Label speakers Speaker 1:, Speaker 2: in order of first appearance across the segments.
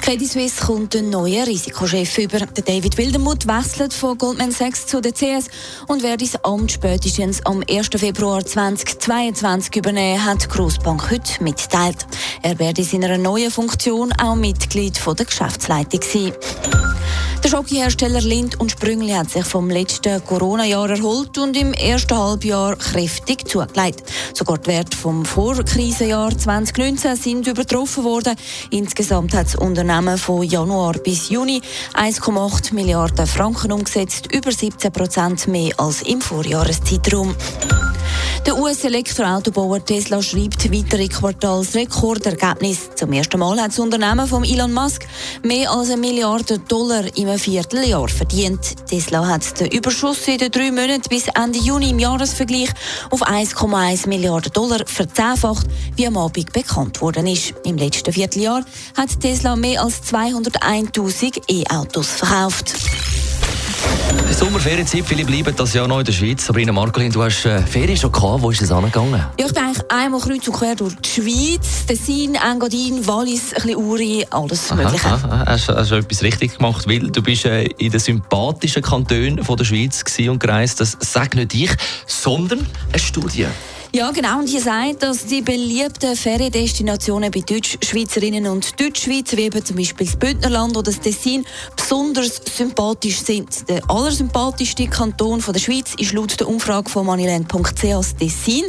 Speaker 1: Credit Suisse kommt einen neuen Risikochef über. Der David Wildermuth wechselt von Goldman Sachs zu der CS und wer das Amt spätestens am 1. Februar 2022 übernehmen, hat Grossbank heute mitgeteilt. Er werde in seiner neuen Funktion auch Mitglied von der Geschäftsleitung sein. Der Schokohersteller Lind und Sprüngli hat sich vom letzten Corona-Jahr erholt und im ersten Halbjahr kräftig zugelegt. Sogar die Werte vom Vorkrisenjahr 2019 sind übertroffen worden. Insgesamt hat das Unternehmen von Januar bis Juni 1,8 Milliarden Franken umgesetzt, über 17 Prozent mehr als im Vorjahreszeitraum. Der US-Elektroautobauer Tesla schreibt weitere Quartalsrekordergebnis. Zum ersten Mal hat das Unternehmen von Elon Musk mehr als eine Milliarde Dollar im Vierteljahr verdient. Tesla hat den Überschuss in den drei Monaten bis Ende Juni im Jahresvergleich auf 1,1 Milliarden Dollar verzehnfacht, wie am Abend bekannt worden ist. Im letzten Vierteljahr hat Tesla mehr als 201.000 E-Autos verkauft.
Speaker 2: Sommerferienzeit, viele bleiben das Jahr noch in der Schweiz. Sabrina Marcolin, du hast äh, Ferien schon gehabt. Wo ist es angegangen?
Speaker 1: Ja, ich bin eigentlich einmal kreuz und quer durch die Schweiz, Tessin, Engadin, Wallis, ein bisschen Uri, alles Mögliche.
Speaker 2: Aha, aha. Hast, du etwas richtig gemacht, weil du bist äh, in den sympathischen Kantonen von der Schweiz und gereist. Das sagt nicht ich, sondern eine Studie.
Speaker 1: Ja, genau. Und hier sagt, dass die beliebten Feriendestinationen bei Deutschschweizerinnen und Deutschschweizer, wie eben zum Beispiel das Bündnerland oder das Tessin, besonders sympathisch sind. Der allersympathischste Kanton von der Schweiz ist laut der Umfrage von moneyland.ch das Tessin.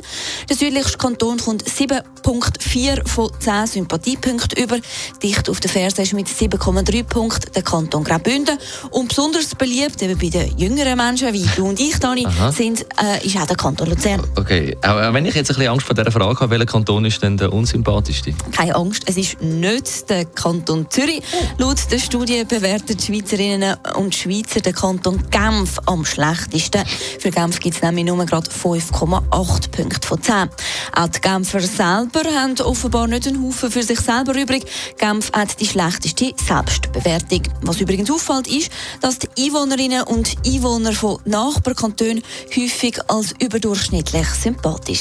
Speaker 1: Der südlichste Kanton kommt 7,4 von 10 Sympathiepunkten über. Dicht auf der Ferse ist mit 7,3 Punkten der Kanton Graubünden. Und besonders beliebt eben bei den jüngeren Menschen, wie du und ich, Dani, sind, äh, ist auch der Kanton Luzern.
Speaker 2: Okay, auch wenn ich jetzt ein bisschen Angst vor dieser Frage habe, welcher Kanton ist denn der unsympathischste?
Speaker 1: Keine Angst, es ist nicht der Kanton Zürich. Laut der Studie bewerten die Schweizerinnen und Schweizer den Kanton Genf am schlechtesten. Für Genf gibt es nämlich nur gerade 5,8 Punkte von 10. Auch die Genfer selber haben offenbar nicht einen Haufen für sich selber übrig. Genf hat die schlechteste Selbstbewertung. Was übrigens auffällt, ist, dass die Einwohnerinnen und Einwohner von Nachbarkantonen häufig als überdurchschnittlich sympathisch